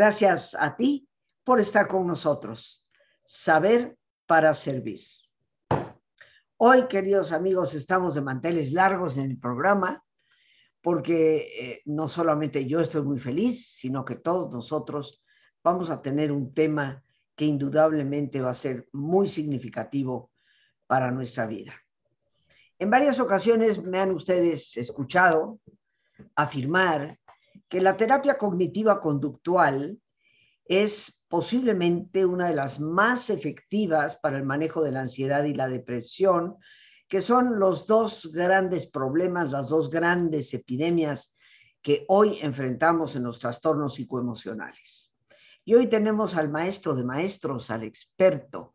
Gracias a ti por estar con nosotros. Saber para servir. Hoy, queridos amigos, estamos de manteles largos en el programa porque eh, no solamente yo estoy muy feliz, sino que todos nosotros vamos a tener un tema que indudablemente va a ser muy significativo para nuestra vida. En varias ocasiones me han ustedes escuchado afirmar que la terapia cognitiva conductual es posiblemente una de las más efectivas para el manejo de la ansiedad y la depresión, que son los dos grandes problemas, las dos grandes epidemias que hoy enfrentamos en los trastornos psicoemocionales. Y hoy tenemos al maestro de maestros, al experto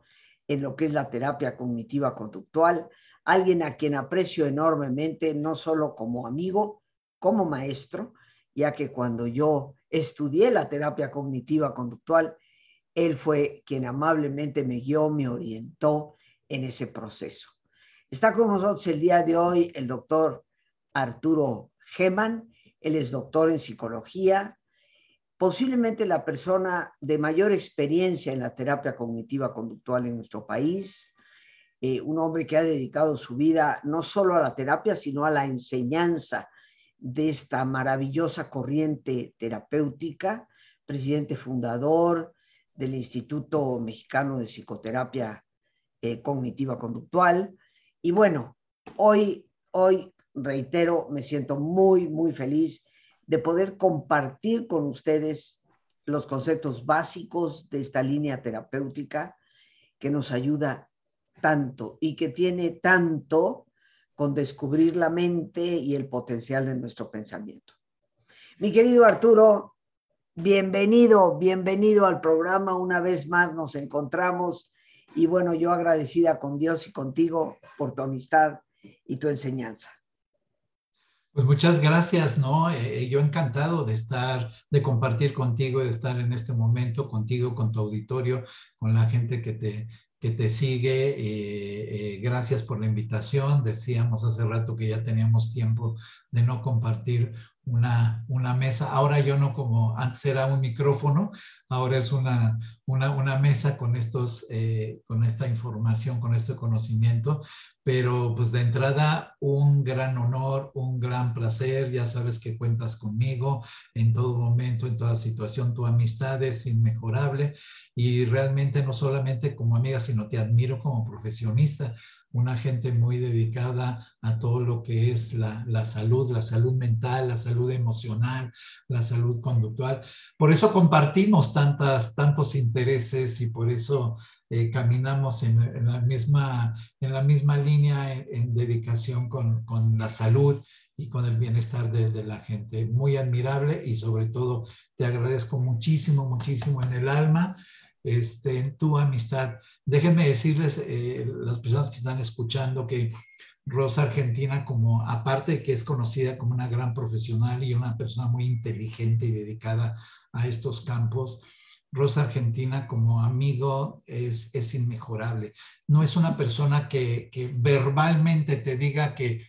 en lo que es la terapia cognitiva conductual, alguien a quien aprecio enormemente, no solo como amigo, como maestro, ya que cuando yo estudié la terapia cognitiva conductual, él fue quien amablemente me guió, me orientó en ese proceso. Está con nosotros el día de hoy el doctor Arturo Geman. Él es doctor en psicología, posiblemente la persona de mayor experiencia en la terapia cognitiva conductual en nuestro país, eh, un hombre que ha dedicado su vida no solo a la terapia, sino a la enseñanza de esta maravillosa corriente terapéutica, presidente fundador del Instituto Mexicano de Psicoterapia eh, Cognitiva Conductual. Y bueno, hoy, hoy, reitero, me siento muy, muy feliz de poder compartir con ustedes los conceptos básicos de esta línea terapéutica que nos ayuda tanto y que tiene tanto con descubrir la mente y el potencial de nuestro pensamiento. Mi querido Arturo, bienvenido, bienvenido al programa. Una vez más nos encontramos y bueno, yo agradecida con Dios y contigo por tu amistad y tu enseñanza. Pues muchas gracias, ¿no? Eh, yo encantado de estar, de compartir contigo, de estar en este momento contigo, con tu auditorio, con la gente que te, que te sigue. Eh, eh, gracias por la invitación. Decíamos hace rato que ya teníamos tiempo de no compartir una, una mesa. Ahora yo no como antes era un micrófono, ahora es una, una, una mesa con, estos, eh, con esta información, con este conocimiento. Pero pues de entrada un gran honor, un gran placer. Ya sabes que cuentas conmigo en todo momento, en toda situación. Tu amistad es inmejorable y realmente no solamente como amiga, sino te admiro como profesionista una gente muy dedicada a todo lo que es la, salud, la salud mental, la salud emocional, la salud conductual. Por eso compartimos tantas, tantos intereses y por eso eh, caminamos en, la misma, en la misma línea en, dedicación con, la salud y con el bienestar de, la gente. Muy admirable y sobre todo te agradezco muchísimo, muchísimo en el alma este, en tu amistad. Déjenme decirles, eh, las personas que están escuchando, que Rosa Argentina, como aparte de que es conocida como una gran profesional y una persona muy inteligente y dedicada a estos campos, Rosa Argentina como amigo es, es inmejorable. No es una persona que, verbalmente te diga que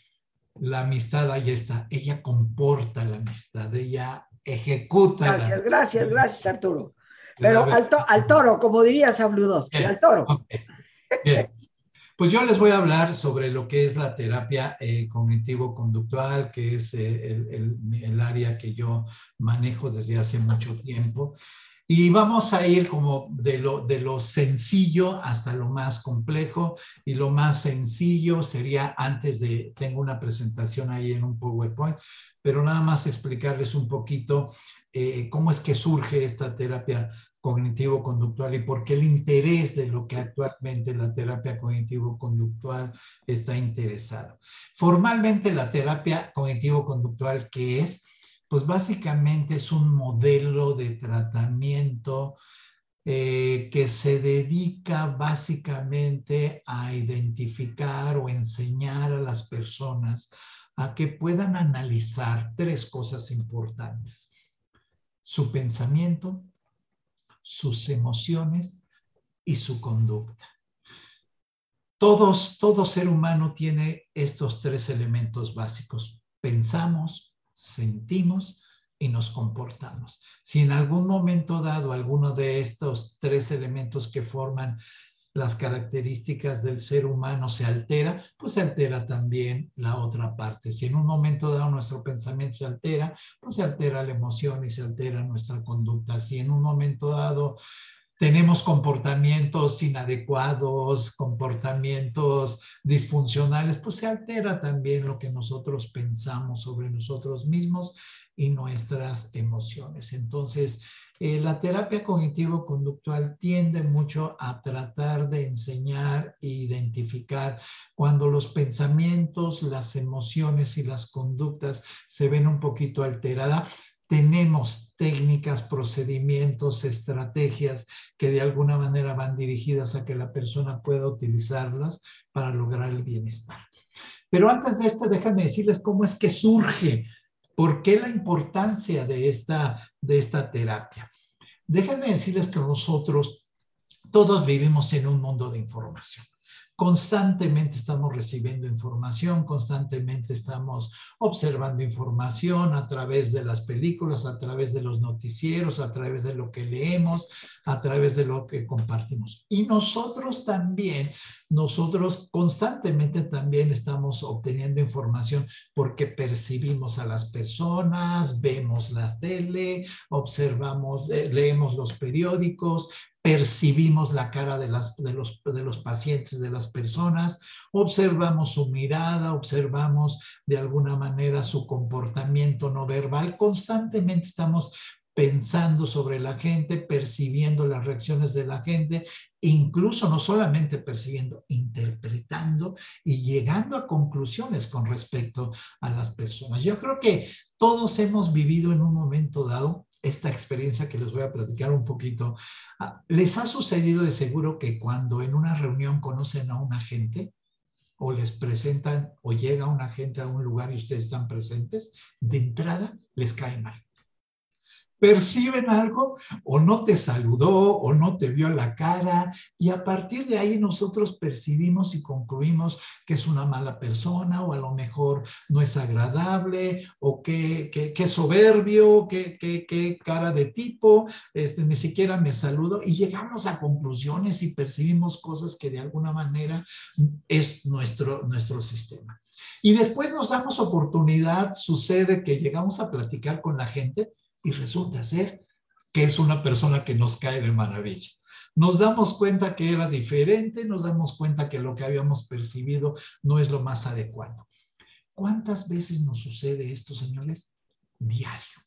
la amistad ahí está. Ella comporta la amistad, ella ejecuta. Gracias, gracias, gracias Arturo. Pero al, toro, como diría Sabludowski, al toro. Bien. Pues yo les voy a hablar sobre lo que es la terapia eh, cognitivo-conductual, que es eh, el, el, área que yo manejo desde hace mucho tiempo. Y vamos a ir como de lo, de lo sencillo hasta lo más complejo. Y lo más sencillo sería antes de, tengo una presentación ahí en un PowerPoint, pero nada más explicarles un poquito eh, cómo es que surge esta terapia cognitivo-conductual y por qué el interés de lo que actualmente la terapia cognitivo-conductual está interesada. Formalmente la terapia cognitivo-conductual, ¿qué es? Pues básicamente es un modelo de tratamiento eh, que se dedica básicamente a identificar o enseñar a las personas a que puedan analizar tres cosas importantes. Su pensamiento, sus emociones y su conducta. Todos, todo ser humano tiene estos tres elementos básicos. Pensamos, sentimos y nos comportamos. Si en algún momento dado alguno de estos tres elementos que forman las características del ser humano se altera, pues se altera también la otra parte. Si en un momento dado nuestro pensamiento se altera, pues se altera la emoción y se altera nuestra conducta. Si en un momento dado tenemos comportamientos inadecuados, comportamientos disfuncionales, pues se altera también lo que nosotros pensamos sobre nosotros mismos y nuestras emociones. Entonces, eh, la terapia cognitivo-conductual tiende mucho a tratar de enseñar e identificar cuando los pensamientos, las emociones y las conductas se ven un poquito alteradas. Tenemos técnicas, procedimientos, estrategias que de alguna manera van dirigidas a que la persona pueda utilizarlas para lograr el bienestar. Pero antes de esto, déjame decirles cómo es que surge ¿Por qué la importancia de esta, de esta terapia? Déjenme decirles que nosotros todos vivimos en un mundo de información. Constantemente estamos recibiendo información, constantemente estamos observando información a través de las películas, a través de los noticieros, a través de lo que leemos, a través de lo que compartimos. Y nosotros también, nosotros constantemente también estamos obteniendo información porque percibimos a las personas, vemos la tele, observamos, eh, leemos los periódicos, percibimos la cara de, los, de los pacientes, de las personas, observamos su mirada, observamos de alguna manera su comportamiento no verbal, constantemente estamos pensando sobre la gente, percibiendo las reacciones de la gente, incluso no solamente percibiendo, interpretando y llegando a conclusiones con respecto a las personas. Yo creo que todos hemos vivido en un momento dado esta experiencia que les voy a platicar un poquito. Ah, ¿Les ha sucedido de seguro que cuando en una reunión conocen a una gente o les presentan o llega una gente a un lugar y ustedes están presentes, de entrada les cae mal? Perciben algo o no te saludó o no te vio la cara y a partir de ahí nosotros percibimos y concluimos que es una mala persona o a lo mejor no es agradable o que, que, soberbio, que, que, cara de tipo, este, ni siquiera me saludo y llegamos a conclusiones y percibimos cosas que de alguna manera es nuestro, nuestro sistema. Y después nos damos oportunidad, sucede que llegamos a platicar con la gente y resulta ser que es una persona que nos cae de maravilla. Nos damos cuenta que era diferente, nos damos cuenta que lo que habíamos percibido no es lo más adecuado. ¿Cuántas veces nos sucede esto, señores? Diario.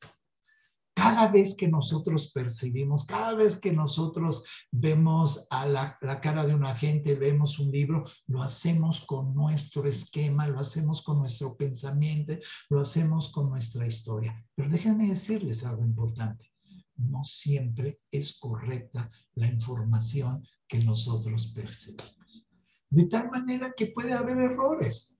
Cada vez que nosotros percibimos, cada vez que nosotros vemos a la, cara de una gente, vemos un libro, lo hacemos con nuestro esquema, lo hacemos con nuestro pensamiento, lo hacemos con nuestra historia. Pero déjenme decirles algo importante. No siempre es correcta la información que nosotros percibimos. De tal manera que puede haber errores.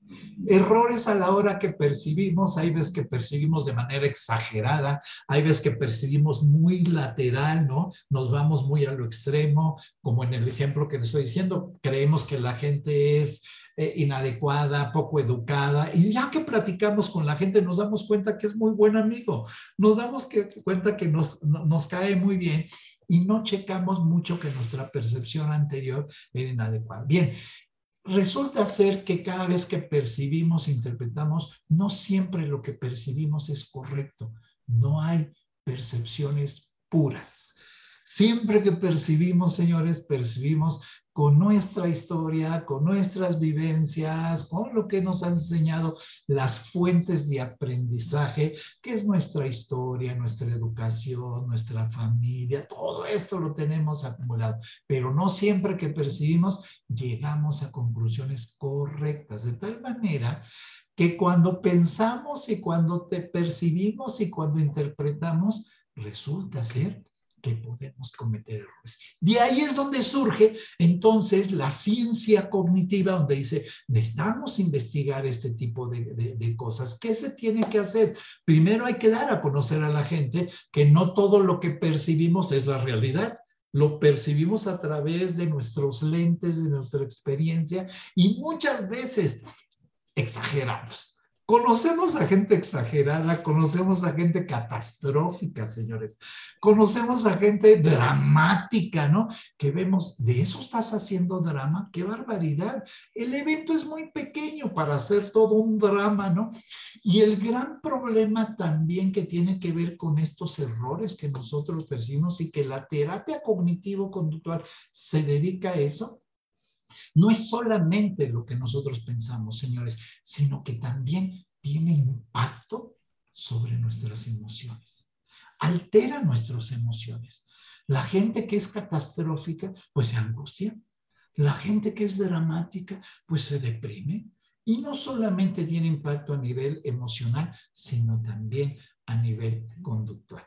Errores a la hora que percibimos, hay veces que percibimos de manera exagerada, hay veces que percibimos muy lateral, ¿no? Nos vamos muy a lo extremo, como en el ejemplo que les estoy diciendo, creemos que la gente es eh, inadecuada, poco educada, y ya que platicamos con la gente nos damos cuenta que es muy buen amigo, nos damos cuenta que nos, nos cae muy bien y no checamos mucho que nuestra percepción anterior era inadecuada. Bien, resulta ser que cada vez que percibimos, interpretamos, no siempre lo que percibimos es correcto. No hay percepciones puras. Siempre que percibimos, señores, percibimos con nuestra historia, con nuestras vivencias, con lo que nos han enseñado las fuentes de aprendizaje, que es nuestra historia, nuestra educación, nuestra familia, todo esto lo tenemos acumulado, pero no siempre que percibimos llegamos a conclusiones correctas, de tal manera que cuando pensamos y cuando te percibimos y cuando interpretamos, resulta ser que podemos cometer errores. De ahí es donde surge entonces la ciencia cognitiva, donde dice, necesitamos investigar este tipo de, de, cosas. ¿Qué se tiene que hacer? Primero hay que dar a conocer a la gente que no todo lo que percibimos es la realidad. Lo percibimos a través de nuestros lentes, de nuestra experiencia y muchas veces exageramos Conocemos a gente exagerada, conocemos a gente catastrófica, señores. Conocemos a gente dramática, ¿no? Que vemos, ¿de eso estás haciendo drama? ¡Qué barbaridad! El evento es muy pequeño para hacer todo un drama, ¿no? Y el gran problema también que tiene que ver con estos errores que nosotros percibimos y que la terapia cognitivo-conductual se dedica a eso, no es solamente lo que nosotros pensamos, señores, sino que también tiene impacto sobre nuestras emociones. Altera nuestras emociones. La gente que es catastrófica, pues se angustia. La gente que es dramática, pues se deprime. Y no solamente tiene impacto a nivel emocional, sino también a nivel conductual.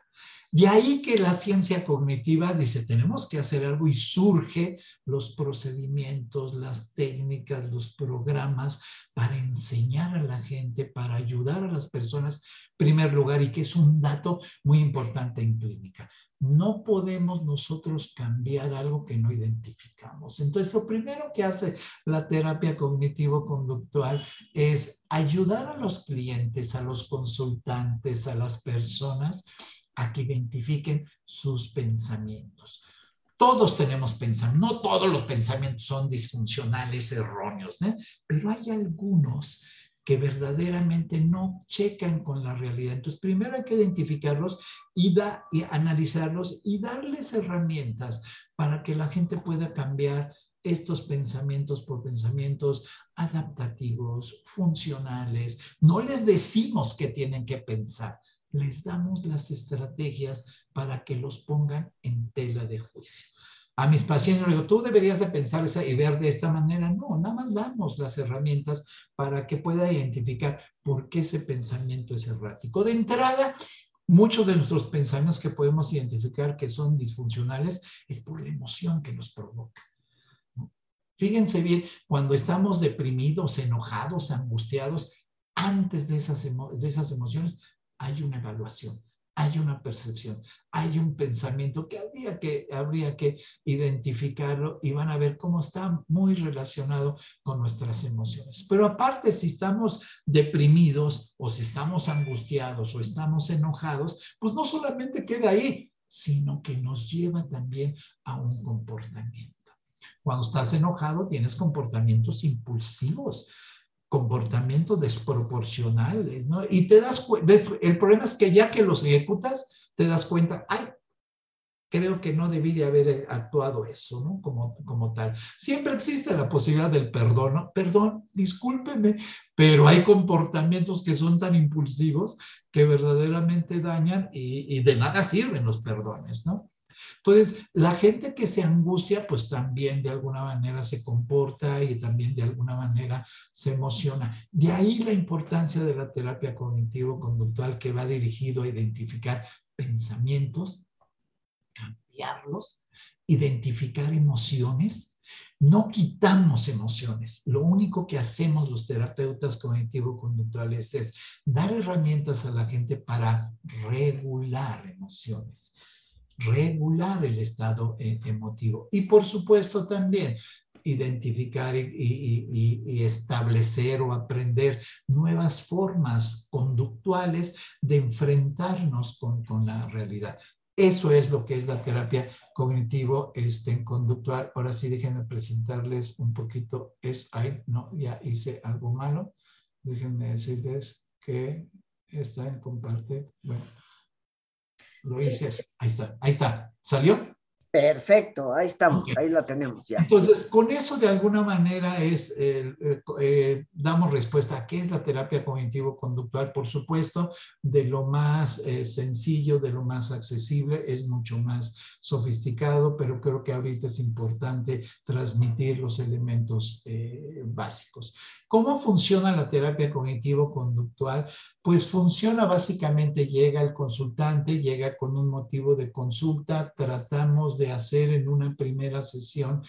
De ahí que la ciencia cognitiva dice, tenemos que hacer algo y surge los procedimientos, las técnicas, los programas para enseñar a la gente, para ayudar a las personas, primer lugar, y que es un dato muy importante en clínica. No podemos nosotros cambiar algo que no identificamos. Entonces, lo primero que hace la terapia cognitivo-conductual es ayudar a los clientes, a los consultantes, a las personas a que identifiquen sus pensamientos. Todos tenemos pensamientos, no todos los pensamientos son disfuncionales, erróneos, ¿eh? pero hay algunos que verdaderamente no checan con la realidad. Entonces, primero hay que identificarlos y, da, y analizarlos y darles herramientas para que la gente pueda cambiar estos pensamientos por pensamientos adaptativos, funcionales. No les decimos que tienen que pensar, les damos las estrategias para que los pongan en tela de juicio. A mis pacientes les digo, tú deberías de pensar y ver de esta manera. No, nada más damos las herramientas para que pueda identificar por qué ese pensamiento es errático. De entrada, muchos de nuestros pensamientos que podemos identificar que son disfuncionales es por la emoción que nos provoca. Fíjense bien, cuando estamos deprimidos, enojados, angustiados, antes de esas, de esas emociones, hay una evaluación, hay una percepción, hay un pensamiento que habría que, identificarlo y van a ver cómo está muy relacionado con nuestras emociones. Pero aparte, si estamos deprimidos o si estamos angustiados o estamos enojados, pues no solamente queda ahí, sino que nos lleva también a un comportamiento. Cuando estás enojado, tienes comportamientos impulsivos comportamientos desproporcionales, ¿no? Y te das el problema es que ya que los ejecutas, te das cuenta, ay, creo que no debí de haber actuado eso, ¿no? Como, como tal. Siempre existe la posibilidad del perdón, ¿no? Perdón, discúlpeme, pero hay comportamientos que son tan impulsivos que verdaderamente dañan y de nada sirven los perdones, ¿no? Entonces, la gente que se angustia, pues también de alguna manera se comporta y también de alguna manera se emociona. De ahí la importancia de la terapia cognitivo-conductual que va dirigido a identificar pensamientos, cambiarlos, identificar emociones. No quitamos emociones. Lo único que hacemos los terapeutas cognitivo-conductuales es dar herramientas a la gente para regular emociones regular el estado eh, emotivo. Y por supuesto también identificar y, establecer o aprender nuevas formas conductuales de enfrentarnos con, la realidad. Eso es lo que es la terapia cognitivo este, conductual. Ahora sí, déjenme presentarles un poquito. Es, ahí, no, ya hice algo malo. Déjenme decirles que está en compartir. Bueno, lo así. Ahí está, ahí está. ¿Salió? Perfecto, ahí estamos, ahí la tenemos ya. Entonces, con eso de alguna manera es, eh, eh, damos respuesta a qué es la terapia cognitivo-conductual, por supuesto, de lo más eh, sencillo, de lo más accesible, es mucho más sofisticado, pero creo que ahorita es importante transmitir los elementos básicos. ¿Cómo funciona la terapia cognitivo-conductual? Pues funciona básicamente, llega el consultante, llega con un motivo de consulta, tratamos de hacer en una primera sesión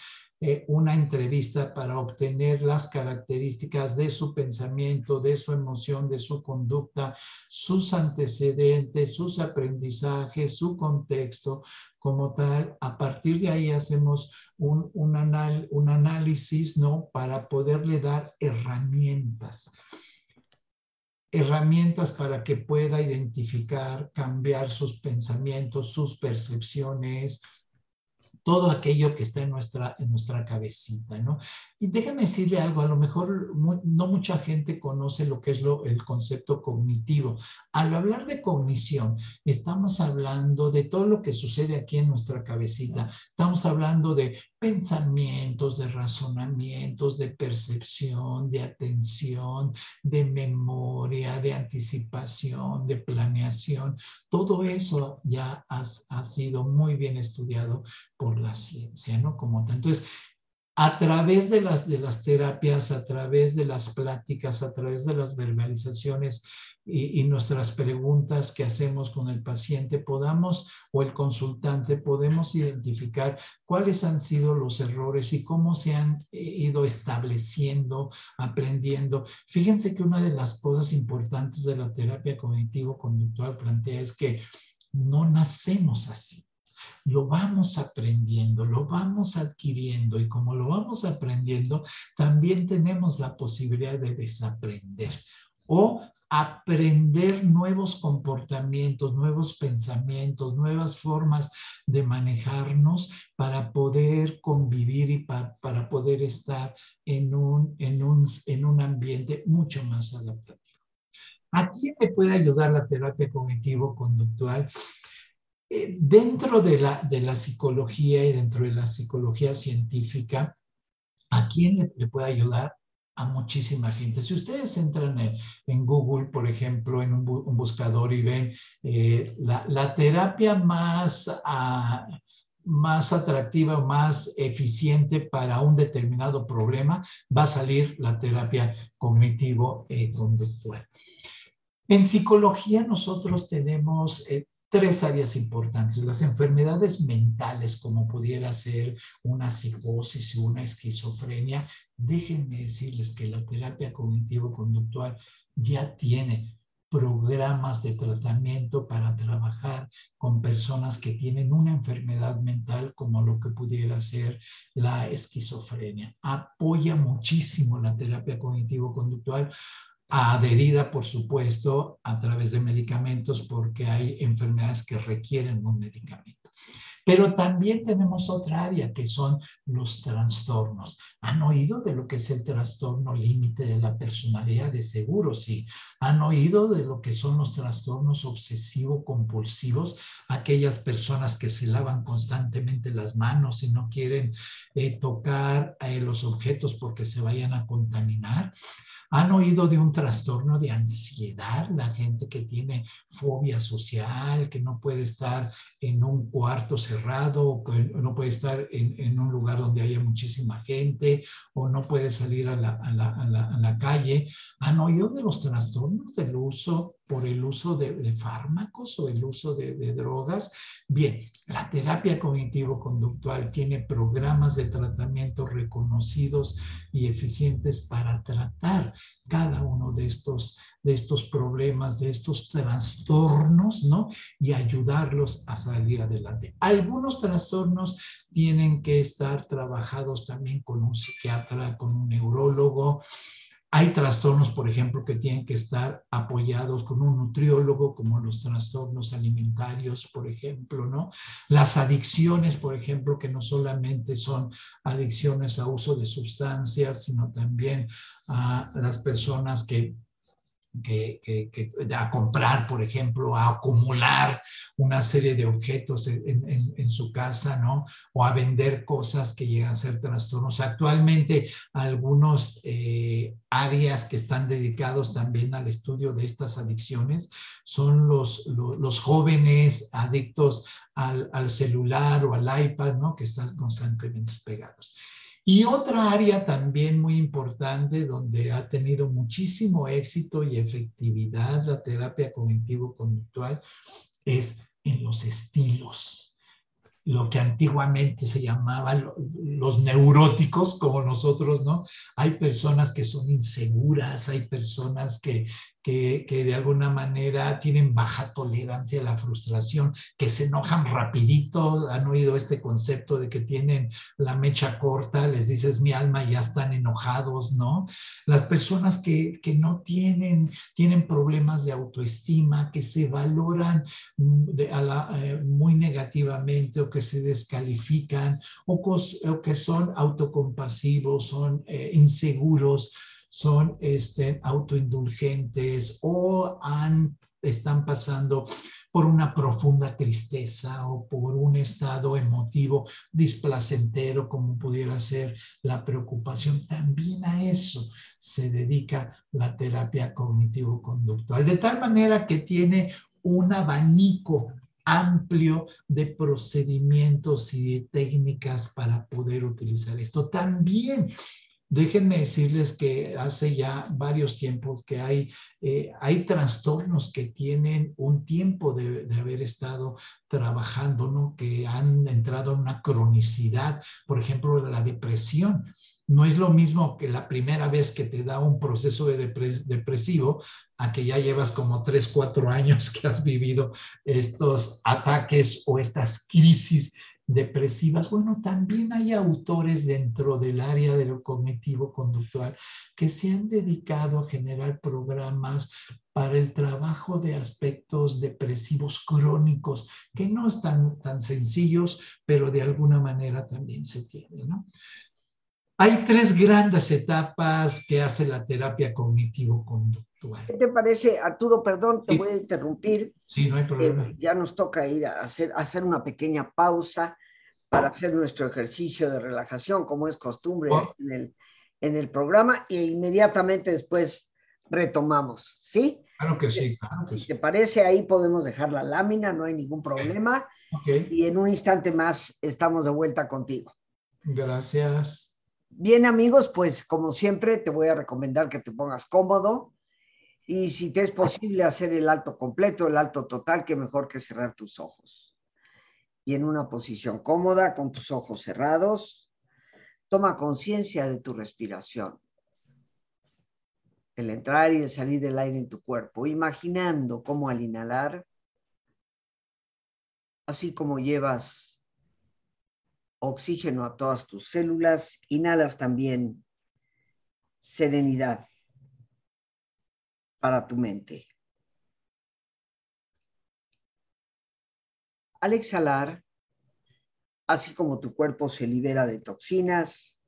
eh, una entrevista para obtener las características de su pensamiento, de su emoción, de su conducta, sus antecedentes, sus aprendizajes, su contexto como tal. A partir de ahí hacemos un, un, un análisis, ¿no? Para poderle dar herramientas herramientas para que pueda identificar, cambiar sus pensamientos, sus percepciones, todo aquello que está en nuestra, en nuestra cabecita, ¿no? Y déjame decirle algo, a lo mejor no mucha gente conoce lo que es el concepto cognitivo. Al hablar de cognición, estamos hablando de todo lo que sucede aquí en nuestra cabecita. Estamos hablando de pensamientos, de razonamientos, de percepción, de atención, de memoria, de anticipación, de planeación. Todo eso ya ha sido muy bien estudiado por la ciencia, ¿no? Como tanto. Entonces, a través de las, de las terapias, a través de las pláticas, a través de las verbalizaciones y, nuestras preguntas que hacemos con el paciente, podamos o el consultante, podemos identificar cuáles han sido los errores y cómo se han eh, ido estableciendo, aprendiendo. Fíjense que una de las cosas importantes de la terapia cognitivo-conductual plantea es que no nacemos así lo vamos aprendiendo, lo vamos adquiriendo y como lo vamos aprendiendo, también tenemos la posibilidad de desaprender o aprender nuevos comportamientos, nuevos pensamientos, nuevas formas de manejarnos para poder convivir y para poder estar en un, en, un, en un ambiente mucho más adaptativo. ¿A quién me puede ayudar la terapia cognitivo-conductual? Eh, dentro de la, de la psicología y dentro de la psicología científica, ¿a quién le, puede ayudar? A muchísima gente. Si ustedes entran en, Google, por ejemplo, en un, buscador y ven eh, la, terapia más, ah, más atractiva más eficiente para un determinado problema, va a salir la terapia cognitivo-conductual. En psicología nosotros tenemos eh, tres áreas importantes. Las enfermedades mentales, como pudiera ser una psicosis una esquizofrenia, déjenme decirles que la terapia cognitivo-conductual ya tiene programas de tratamiento para trabajar con personas que tienen una enfermedad mental como lo que pudiera ser la esquizofrenia. Apoya muchísimo la terapia cognitivo-conductual adherida, por supuesto, a través de medicamentos porque hay enfermedades que requieren un medicamento. Pero también tenemos otra área que son los trastornos. ¿Han oído de lo que es el trastorno límite de la personalidad? De seguro, sí. ¿Han oído de lo que son los trastornos obsesivo-compulsivos? Aquellas personas que se lavan constantemente las manos y no quieren eh, tocar eh, los objetos porque se vayan a contaminar. ¿Han oído de un trastorno de ansiedad? La gente que tiene fobia social, que no puede estar en un cuarto cerrado, o que no puede estar en, un lugar donde haya muchísima gente, o no puede salir a la, a la, a la calle. ¿Han oído de los trastornos del uso por el uso de, fármacos o el uso de, drogas. Bien, la terapia cognitivo-conductual tiene programas de tratamiento reconocidos y eficientes para tratar cada uno de estos, de estos problemas, de estos trastornos, ¿no? Y ayudarlos a salir adelante. Algunos trastornos tienen que estar trabajados también con un psiquiatra, con un neurólogo, hay trastornos, por ejemplo, que tienen que estar apoyados con un nutriólogo, como los trastornos alimentarios, por ejemplo, ¿no? Las adicciones, por ejemplo, que no solamente son adicciones a uso de sustancias, sino también a las personas que que, a comprar, por ejemplo, a acumular una serie de objetos en, su casa, ¿no? O a vender cosas que llegan a ser trastornos. Actualmente, algunos eh, áreas que están dedicados también al estudio de estas adicciones son los, los, los jóvenes adictos al, al, celular o al iPad, ¿no? Que están constantemente pegados. Y otra área también muy importante donde ha tenido muchísimo éxito y efectividad la terapia cognitivo-conductual es en los estilos lo que antiguamente se llamaba los neuróticos, como nosotros, ¿no? Hay personas que son inseguras, hay personas que, que, de alguna manera tienen baja tolerancia a la frustración, que se enojan rapidito, han oído este concepto de que tienen la mecha corta, les dices mi alma, ya están enojados, ¿no? Las personas que, que no tienen, tienen problemas de autoestima, que se valoran mm, eh, muy negativamente que se descalifican o, que son autocompasivos, son eh, inseguros, son este, autoindulgentes o han, están pasando por una profunda tristeza o por un estado emotivo displacentero como pudiera ser la preocupación. También a eso se dedica la terapia cognitivo-conductual, de tal manera que tiene un abanico amplio de procedimientos y de técnicas para poder utilizar esto. También Déjenme decirles que hace ya varios tiempos que hay, eh, hay trastornos que tienen un tiempo de, haber estado trabajando, ¿no? Que han entrado en una cronicidad, por ejemplo, la depresión. No es lo mismo que la primera vez que te da un proceso de depres depresivo a que ya llevas como tres, cuatro años que has vivido estos ataques o estas crisis depresivas. Bueno, también hay autores dentro del área de lo cognitivo conductual que se han dedicado a generar programas para el trabajo de aspectos depresivos crónicos, que no están tan sencillos, pero de alguna manera también se tienen, ¿no? Hay tres grandes etapas que hace la terapia cognitivo-conductual. ¿Qué te parece, Arturo? Perdón, te sí. voy a interrumpir. Sí, no hay problema. Eh, ya nos toca ir a hacer, a hacer una pequeña pausa para hacer nuestro ejercicio de relajación, como es costumbre oh. en, el, en el programa, e inmediatamente después retomamos, ¿sí? Claro que sí, claro que te parece, ahí podemos dejar la lámina, no hay ningún problema. Okay. Y en un instante más estamos de vuelta contigo. Gracias. Bien, amigos, pues como siempre te voy a recomendar que te pongas cómodo y si te es posible hacer el alto completo, el alto total, que mejor que cerrar tus ojos. Y en una posición cómoda, con tus ojos cerrados, toma conciencia de tu respiración. El entrar y el salir del aire en tu cuerpo, imaginando cómo al inhalar, así como llevas oxígeno a todas tus células, inhalas también serenidad para tu mente. Al exhalar, así como tu cuerpo se libera de toxinas,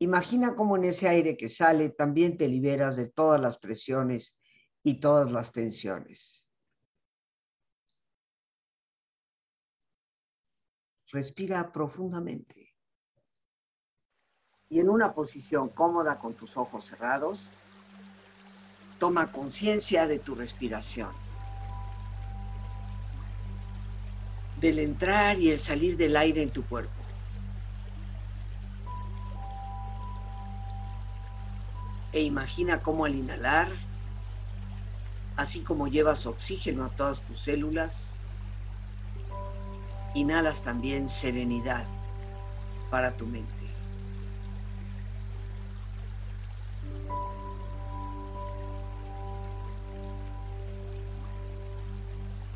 imagina cómo en ese aire que sale también te liberas de todas las presiones y todas las tensiones. Respira profundamente. Y en una posición cómoda con tus ojos cerrados, toma conciencia de tu respiración. Del entrar y el salir del aire en tu cuerpo. E imagina cómo al inhalar, así como llevas oxígeno a todas tus células, inhalas también serenidad para tu mente.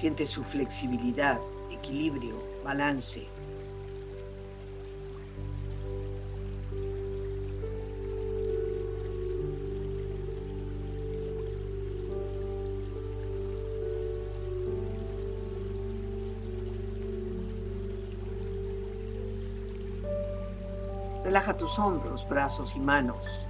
Siente su flexibilidad, equilibrio, balance. Relaja tus hombros, brazos y manos,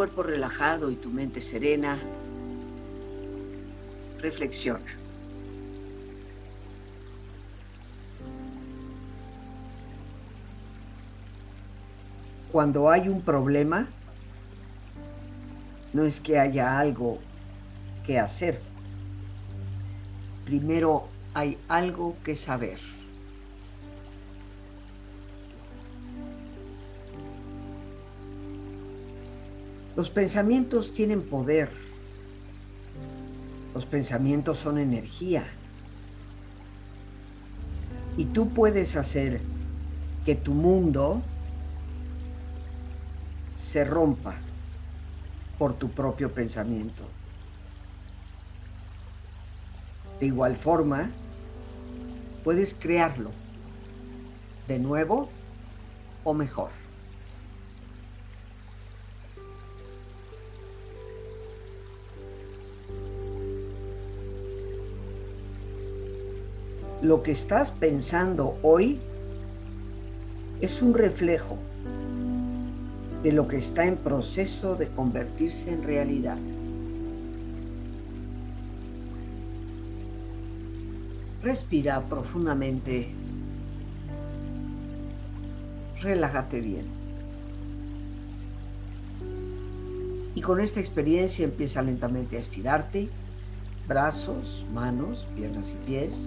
Cuerpo relajado y tu mente serena, reflexiona. Cuando hay un problema, no es que haya algo que hacer. Primero hay algo que saber. Los pensamientos tienen poder. Los pensamientos son energía. Y tú puedes hacer que tu mundo se rompa por tu propio pensamiento. De igual forma, puedes crearlo de nuevo o mejor. Lo que estás pensando hoy es un reflejo de lo que está en proceso de convertirse en realidad. Respira profundamente. Relájate bien. Y con esta experiencia empieza lentamente a estirarte, brazos, manos, piernas y pies,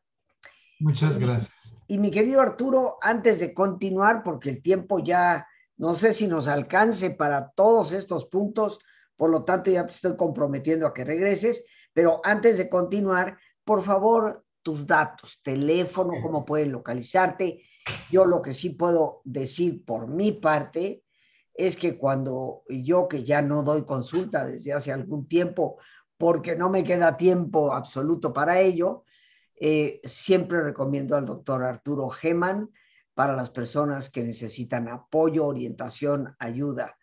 Muchas gracias. Y mi querido Arturo, antes de continuar, porque el tiempo ya no sé si nos alcance para todos estos puntos, por lo tanto ya te estoy comprometiendo a que regreses, pero antes de continuar, por favor, tus datos, teléfono, cómo pueden localizarte. Yo lo que sí puedo decir por mi parte es que cuando yo que ya no doy consulta desde hace algún tiempo, porque no me queda tiempo absoluto para ello, eh, siempre recomiendo al doctor Arturo Geman para las personas que necesitan apoyo, orientación, ayuda.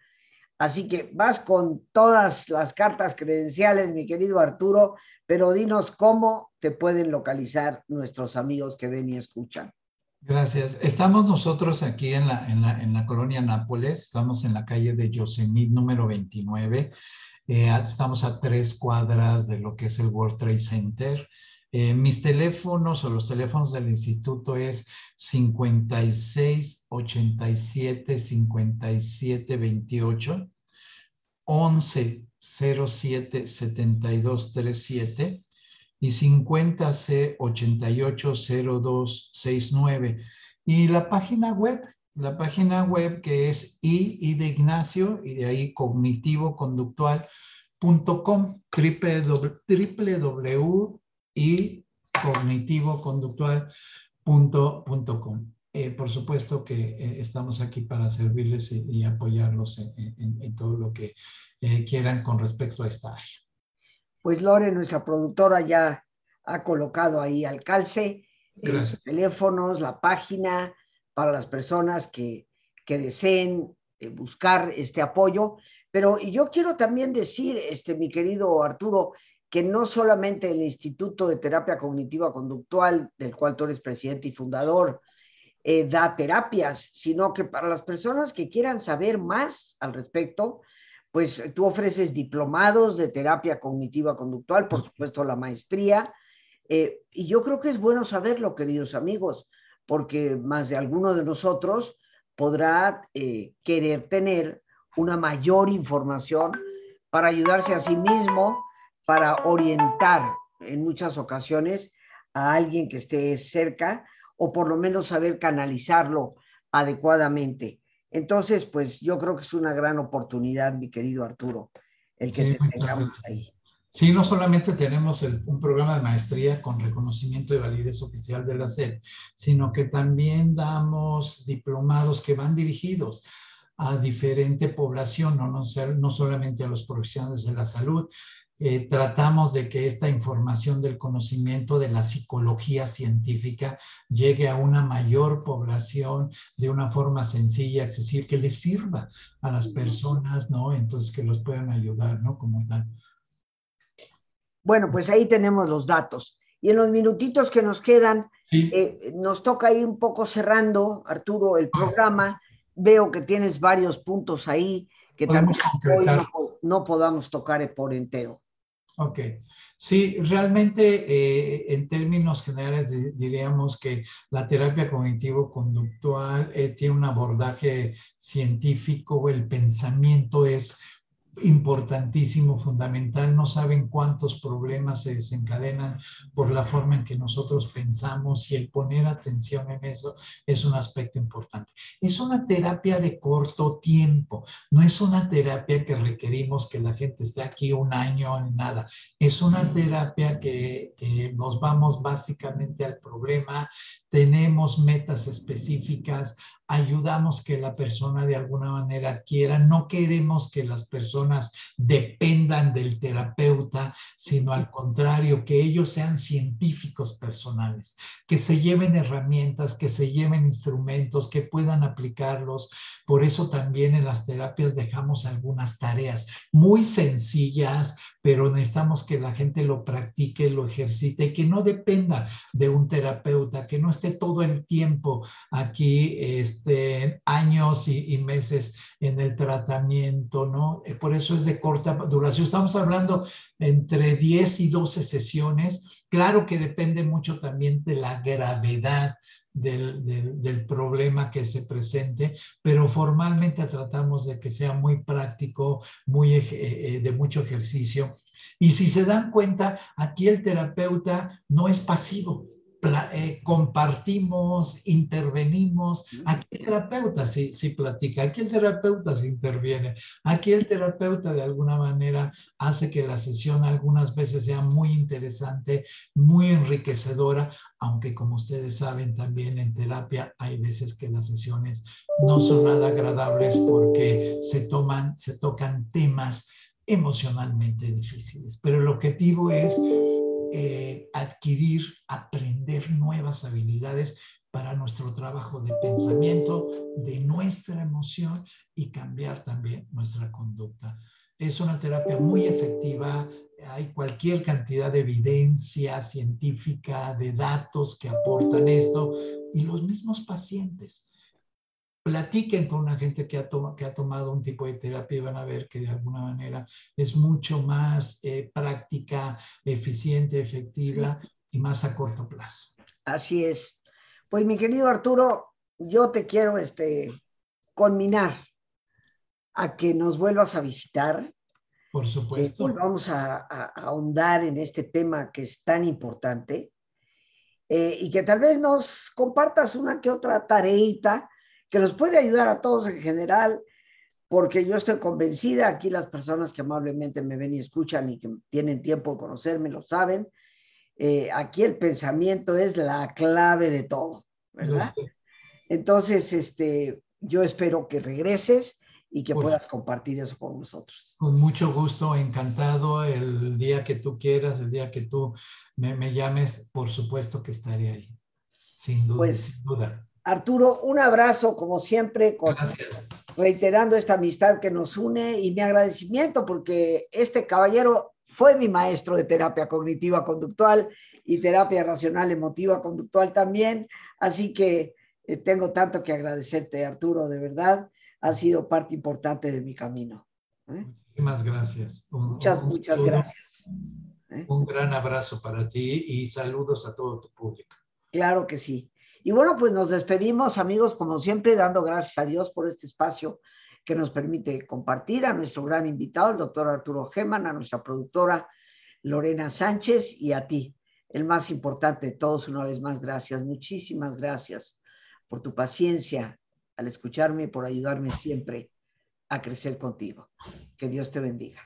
Así que vas con todas las cartas credenciales, mi querido Arturo, pero dinos cómo te pueden localizar nuestros amigos que ven y escuchan. Gracias. Estamos nosotros aquí en la, colonia Nápoles, estamos en la calle de Yosemite número 29, eh, estamos a tres cuadras de lo que es el World Trade Center. Eh, mis teléfonos o los teléfonos del instituto es 56 87 57 28 11 07 72 37 y 50 C 88 02 69 y la página web la página web que es i, i de Ignacio y de ahí cognitivo conductual.com www y cognitivo-conductual.com. Eh, por supuesto que eh, estamos aquí para servirles y, apoyarlos en, todo lo que eh, quieran con respecto a esta área. Pues Lore, nuestra productora, ya ha colocado ahí al calce los teléfonos, la página para las personas que, que deseen buscar este apoyo. Pero yo quiero también decir, este, mi querido Arturo, que no solamente el Instituto de Terapia Cognitiva Conductual, del cual tú eres presidente y fundador, eh, da terapias, sino que para las personas que quieran saber más al respecto, pues tú ofreces diplomados de terapia cognitiva conductual, por supuesto la maestría, eh, y yo creo que es bueno saberlo, queridos amigos, porque más de alguno de nosotros podrá eh, querer tener una mayor información para ayudarse a sí mismo para orientar en muchas ocasiones a alguien que esté cerca o por lo menos saber canalizarlo adecuadamente. Entonces, pues yo creo que es una gran oportunidad, mi querido Arturo, el que te tengamos ahí. Sí, no solamente tenemos un programa de maestría con reconocimiento de validez oficial de la SED, sino que también damos diplomados que van dirigidos a diferente población, no, no, no solamente a los profesionales de la salud, eh, tratamos de que esta información del conocimiento de la psicología científica llegue a una mayor población de una forma sencilla, accesible, que les sirva a las personas, ¿no? Entonces que los puedan ayudar, ¿no? Como tal. Bueno, pues ahí tenemos los datos. Y en los minutitos que nos quedan, eh, nos toca ir un poco cerrando, Arturo, el programa. Veo que tienes varios puntos ahí que tal hoy no, podamos tocar por entero. Ok. Sí, realmente eh, en términos generales diríamos que la terapia cognitivo-conductual eh, tiene un abordaje científico, el pensamiento es importantísimo, fundamental. No saben cuántos problemas se desencadenan por la forma en que nosotros pensamos y el poner atención en eso es un aspecto importante. Es una terapia de corto tiempo, no es una terapia que requerimos que la gente esté aquí un año ni nada. Es una terapia que, que nos vamos básicamente al problema, tenemos metas específicas, ayudamos que la persona de alguna manera adquiera. No queremos que las personas dependan del terapeuta, sino al contrario, que ellos sean científicos personales, que se lleven herramientas, que se lleven instrumentos, que puedan aplicarlos. Por eso también en las terapias dejamos algunas tareas muy sencillas, pero necesitamos que la gente lo practique, lo ejercite que no dependa de un terapeuta, que no esté todo el tiempo aquí. Este, este, años y, meses en el tratamiento, ¿no? Eh, por eso es de corta duración. Estamos hablando entre 10 y 12 sesiones. Claro que depende mucho también de la gravedad del, problema que se presente, pero formalmente tratamos de que sea muy práctico, muy, eh, eh, de mucho ejercicio. Y si se dan cuenta, aquí el terapeuta no es pasivo, eh, compartimos, intervenimos. Aquí el terapeuta sí, sí platica, aquí el terapeuta se interviene, aquí el terapeuta de alguna manera hace que la sesión algunas veces sea muy interesante, muy enriquecedora, aunque como ustedes saben también en terapia hay veces que las sesiones no son nada agradables porque se toman, se tocan temas emocionalmente difíciles, pero el objetivo es eh, adquirir, aprender nuevas habilidades para nuestro trabajo de pensamiento, de nuestra emoción y cambiar también nuestra conducta. Es una terapia muy efectiva, hay cualquier cantidad de evidencia científica, de datos que aportan esto y los mismos pacientes platiquen con una gente que ha, que ha tomado un tipo de terapia y van a ver que de alguna manera es mucho más eh, práctica, eficiente, efectiva y más a corto plazo. Así es. Pues mi querido Arturo, yo te quiero este, conminar a que nos vuelvas a visitar. Por supuesto. Que volvamos a, ahondar en este tema que es tan importante eh, y que tal vez nos compartas una que otra tareita que nos puede ayudar a todos en general, porque yo estoy convencida, aquí las personas que amablemente me ven y escuchan y que tienen tiempo de conocerme lo saben, eh, aquí el pensamiento es la clave de todo, ¿verdad? Entonces, este, yo espero que regreses y que puedas compartir eso con nosotros. Con mucho gusto, encantado. El día que tú quieras, el día que tú me, me llames, por supuesto que estaré ahí. Sin duda, pues, sin duda. Arturo, un abrazo como siempre, reiterando esta amistad que nos une y mi agradecimiento porque este caballero fue mi maestro de terapia cognitiva conductual y terapia racional emotiva conductual también. Así que eh, tengo tanto que agradecerte, Arturo, de verdad. Ha sido parte importante de mi camino. ¿eh? Muchísimas gracias. muchas, muchas gracias. ¿eh? Un gran abrazo para ti y saludos a todo tu público. Claro que sí. Y bueno, pues nos despedimos, amigos, como siempre, dando gracias a Dios por este espacio que nos permite compartir a nuestro gran invitado, el doctor Arturo Geman, a nuestra productora Lorena Sánchez y a ti, el más importante de todos, una vez más, gracias, muchísimas gracias por tu paciencia al escucharme y por ayudarme siempre a crecer contigo. Que Dios te bendiga.